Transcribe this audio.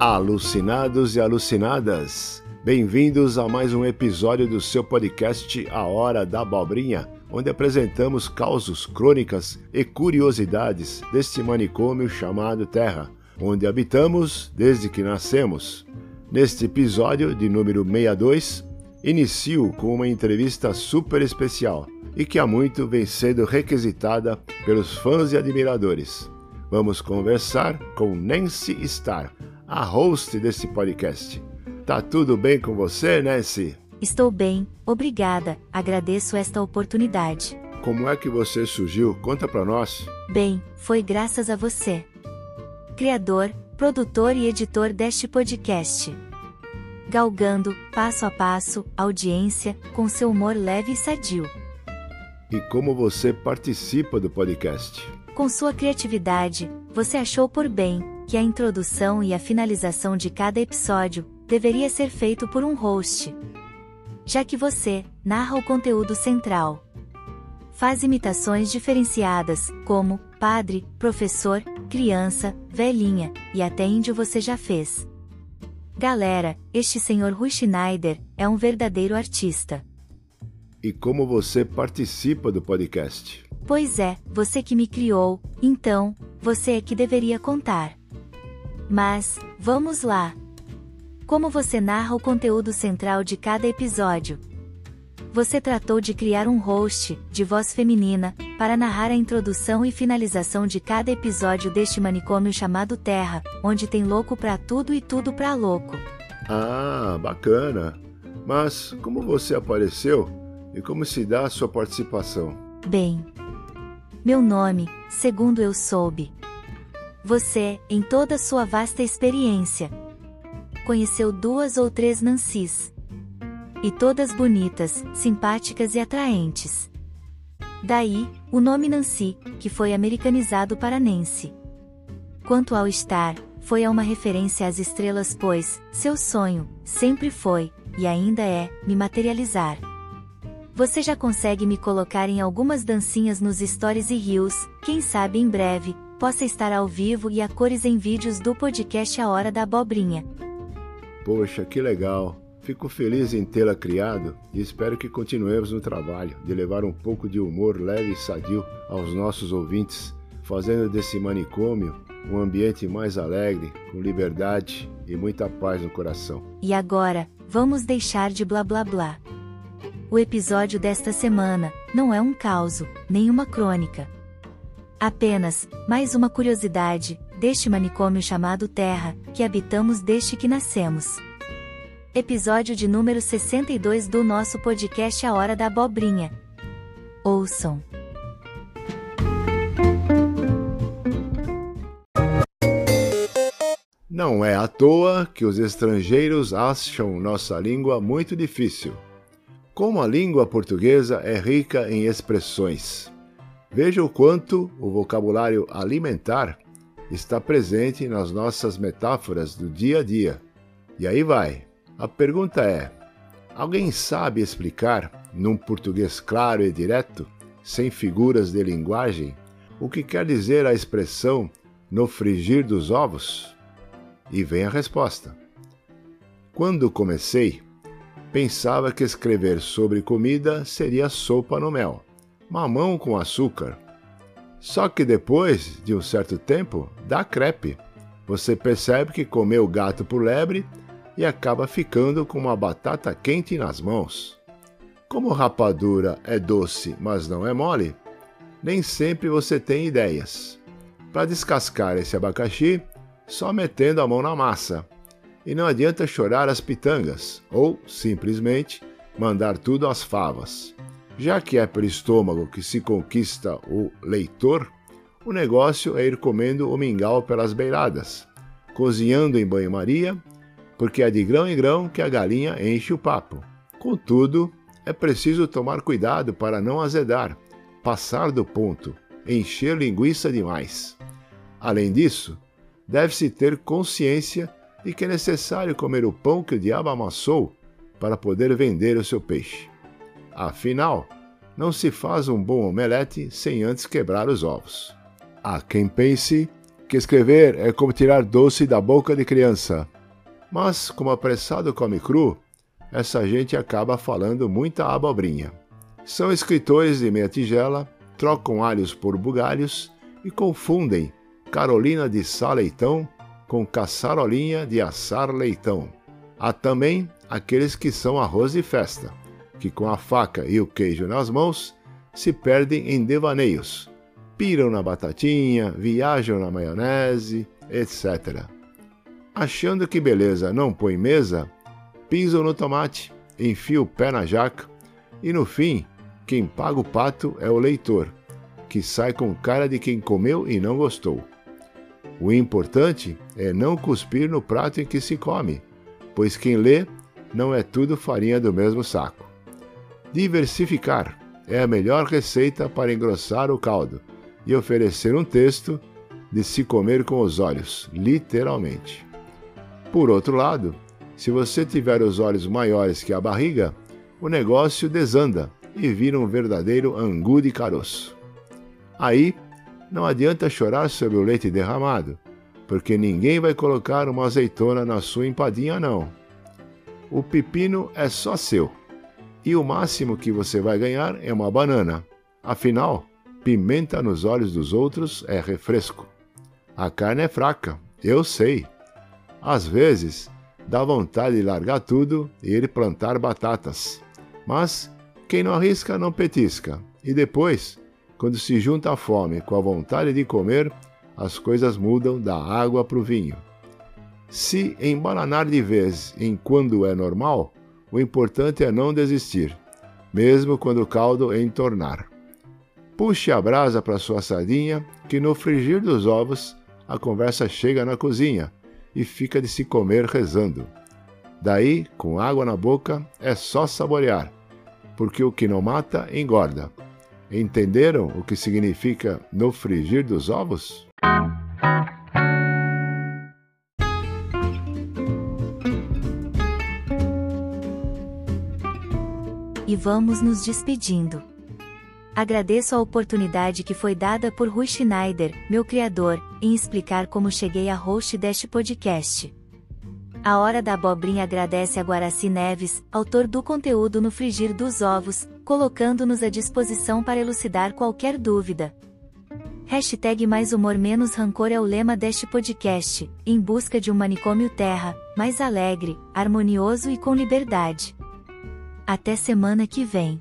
Alucinados e alucinadas, bem-vindos a mais um episódio do seu podcast A Hora da Abobrinha, onde apresentamos causos, crônicas e curiosidades deste manicômio chamado Terra, onde habitamos desde que nascemos. Neste episódio de número 62, inicio com uma entrevista super especial e que há muito vem sendo requisitada pelos fãs e admiradores. Vamos conversar com Nancy Starr, a host desse podcast. Tá tudo bem com você, Nancy? Estou bem, obrigada. Agradeço esta oportunidade. Como é que você surgiu? Conta para nós. Bem, foi graças a você. Criador, produtor e editor deste podcast. Galgando, passo a passo, audiência, com seu humor leve e sadio. E como você participa do podcast? Com sua criatividade, você achou por bem que a introdução e a finalização de cada episódio deveria ser feito por um host. Já que você narra o conteúdo central. Faz imitações diferenciadas, como padre, professor, criança, velhinha e até índio você já fez. Galera, este senhor Rui Schneider é um verdadeiro artista. E como você participa do podcast? Pois é, você que me criou, então, você é que deveria contar. Mas, vamos lá. Como você narra o conteúdo central de cada episódio? Você tratou de criar um host, de voz feminina, para narrar a introdução e finalização de cada episódio deste manicômio chamado Terra, onde tem louco pra tudo e tudo pra louco. Ah, bacana. Mas como você apareceu e como se dá a sua participação? Bem, meu nome, segundo eu soube. Você, em toda sua vasta experiência, conheceu duas ou três Nancy's. E todas bonitas, simpáticas e atraentes. Daí, o nome Nancy, que foi americanizado para Nancy. Quanto ao estar, foi a uma referência às estrelas, pois, seu sonho, sempre foi, e ainda é, me materializar. Você já consegue me colocar em algumas dancinhas nos stories e rios, quem sabe em breve, possa estar ao vivo e a cores em vídeos do podcast A Hora da Abobrinha. Poxa, que legal! Fico feliz em tê-la criado e espero que continuemos no trabalho de levar um pouco de humor leve e sadio aos nossos ouvintes, fazendo desse manicômio um ambiente mais alegre, com liberdade e muita paz no coração. E agora, vamos deixar de blá blá blá. O episódio desta semana não é um caos, nem uma crônica. Apenas, mais uma curiosidade, deste manicômio chamado Terra, que habitamos desde que nascemos. Episódio de número 62 do nosso podcast A Hora da Abobrinha. Ouçam. Não é à toa que os estrangeiros acham nossa língua muito difícil. Como a língua portuguesa é rica em expressões. Veja o quanto o vocabulário alimentar está presente nas nossas metáforas do dia a dia. E aí vai. A pergunta é: alguém sabe explicar, num português claro e direto, sem figuras de linguagem, o que quer dizer a expressão no frigir dos ovos? E vem a resposta. Quando comecei, pensava que escrever sobre comida seria sopa no mel, mamão com açúcar. Só que depois de um certo tempo, dá crepe. Você percebe que comeu gato por lebre e acaba ficando com uma batata quente nas mãos. Como rapadura é doce, mas não é mole, nem sempre você tem ideias. Para descascar esse abacaxi, só metendo a mão na massa e não adianta chorar as pitangas, ou, simplesmente, mandar tudo às favas. Já que é pelo estômago que se conquista o leitor, o negócio é ir comendo o mingau pelas beiradas, cozinhando em banho-maria, porque é de grão em grão que a galinha enche o papo. Contudo, é preciso tomar cuidado para não azedar, passar do ponto, encher linguiça demais. Além disso, deve-se ter consciência e que é necessário comer o pão que o diabo amassou para poder vender o seu peixe. Afinal, não se faz um bom omelete sem antes quebrar os ovos. Há quem pense que escrever é como tirar doce da boca de criança. Mas, como apressado come cru, essa gente acaba falando muita abobrinha. São escritores de meia tigela, trocam alhos por bugalhos e confundem Carolina de Sá Leitão com Caçarolinha de Assar Leitão. Há também aqueles que são arroz de festa, que com a faca e o queijo nas mãos se perdem em devaneios, piram na batatinha, viajam na maionese, etc. Achando que beleza não põe mesa, pisam no tomate, enfiam o pé na jaca e no fim, quem paga o pato é o leitor, que sai com cara de quem comeu e não gostou. O importante é não cuspir no prato em que se come, pois quem lê não é tudo farinha do mesmo saco. Diversificar é a melhor receita para engrossar o caldo e oferecer um texto de se comer com os olhos, literalmente. Por outro lado, se você tiver os olhos maiores que a barriga, o negócio desanda e vira um verdadeiro angu de caroço. Aí, não adianta chorar sobre o leite derramado, porque ninguém vai colocar uma azeitona na sua empadinha, não. O pepino é só seu, e o máximo que você vai ganhar é uma banana. Afinal, pimenta nos olhos dos outros é refresco. A carne é fraca, eu sei. Às vezes, dá vontade de largar tudo e ir plantar batatas. Mas quem não arrisca não petisca. E depois, quando se junta a fome com a vontade de comer, as coisas mudam da água para o vinho. Se embananar de vez em quando é normal, o importante é não desistir, mesmo quando o caldo entornar. Puxe a brasa para sua sardinha, que no frigir dos ovos a conversa chega na cozinha e fica de se comer rezando. Daí, com água na boca, é só saborear, porque o que não mata engorda. Entenderam o que significa no frigir dos ovos? E vamos nos despedindo. Agradeço a oportunidade que foi dada por Rui Schneider, meu criador, em explicar como cheguei a host deste podcast. A Hora da Abobrinha agradece a Guaraci Neves, autor do conteúdo no Frigir dos Ovos, colocando-nos à disposição para elucidar qualquer dúvida. Hashtag mais humor menos rancor é o lema deste podcast, em busca de um manicômio terra, mais alegre, harmonioso e com liberdade. Até semana que vem.